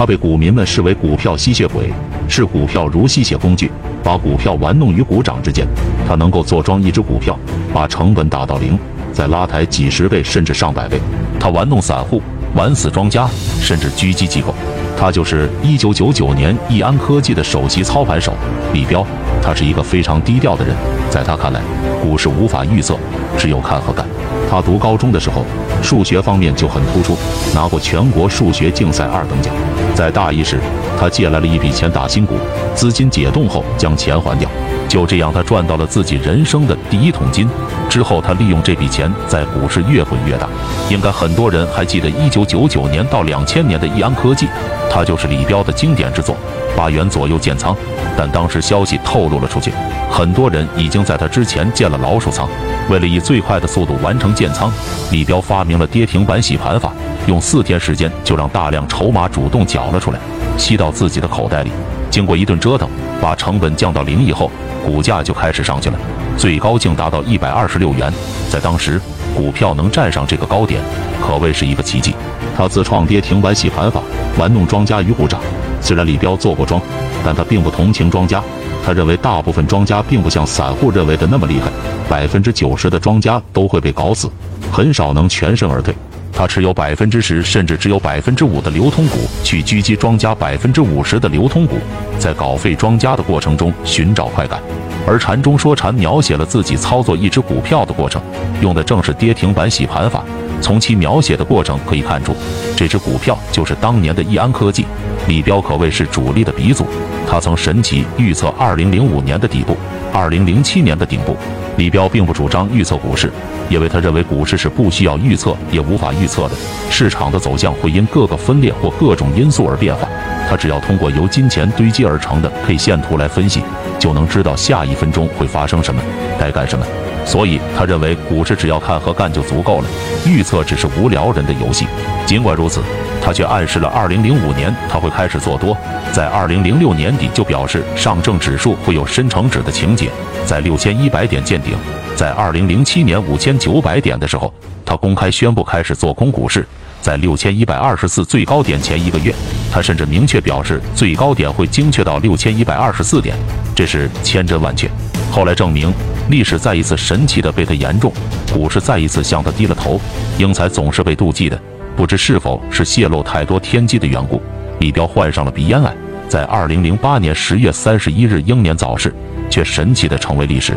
他被股民们视为股票吸血鬼，视股票如吸血工具，把股票玩弄于股掌之间。他能够坐庄一只股票，把成本打到零，再拉抬几十倍甚至上百倍。他玩弄散户，玩死庄家，甚至狙击机构。他就是1999年易安科技的首席操盘手李彪。他是一个非常低调的人，在他看来，股市无法预测，只有看和干。他读高中的时候，数学方面就很突出，拿过全国数学竞赛二等奖。在大一时，他借来了一笔钱打新股，资金解冻后将钱还掉。就这样，他赚到了自己人生的第一桶金。之后，他利用这笔钱在股市越滚越大。应该很多人还记得1999年到2000年的易安科技，它就是李彪的经典之作，八元左右建仓。但当时消息透露了出去，很多人已经在他之前建了老鼠仓。为了以最快的速度完成建仓，李彪发明了跌停板洗盘法，用四天时间就让大量筹码主动缴了出来，吸到自己的口袋里。经过一顿折腾，把成本降到零以后。股价就开始上去了，最高竟达到一百二十六元。在当时，股票能站上这个高点，可谓是一个奇迹。他自创跌停板洗盘法，玩弄庄家与股掌。虽然李彪做过庄，但他并不同情庄家。他认为大部分庄家并不像散户认为的那么厉害，百分之九十的庄家都会被搞死，很少能全身而退。他持有百分之十甚至只有百分之五的流通股，去狙击庄家百分之五十的流通股，在稿费庄家的过程中寻找快感。而禅中说禅描写了自己操作一只股票的过程，用的正是跌停板洗盘法。从其描写的过程可以看出，这只股票就是当年的易安科技。李彪可谓是主力的鼻祖，他曾神奇预测二零零五年的底部，二零零七年的顶部。李彪并不主张预测股市，因为他认为股市是不需要预测也无法预测的，市场的走向会因各个分裂或各种因素而变化。他只要通过由金钱堆积而成的 K 线图来分析，就能知道下一分钟会发生什么，该干什么。所以他认为股市只要看和干就足够了，预测只是无聊人的游戏。尽管如此，他却暗示了2005年他会开始做多，在2006年底就表示上证指数会有深成指的情节，在6100点见顶。在2007年5900点的时候，他公开宣布开始做空股市。在6124最高点前一个月，他甚至明确表示最高点会精确到6124点，这是千真万确。后来证明，历史再一次神奇的被他言中，股市再一次向他低了头。英才总是被妒忌的，不知是否是泄露太多天机的缘故，李彪患上了鼻咽癌，在二零零八年十月三十一日英年早逝，却神奇的成为历史。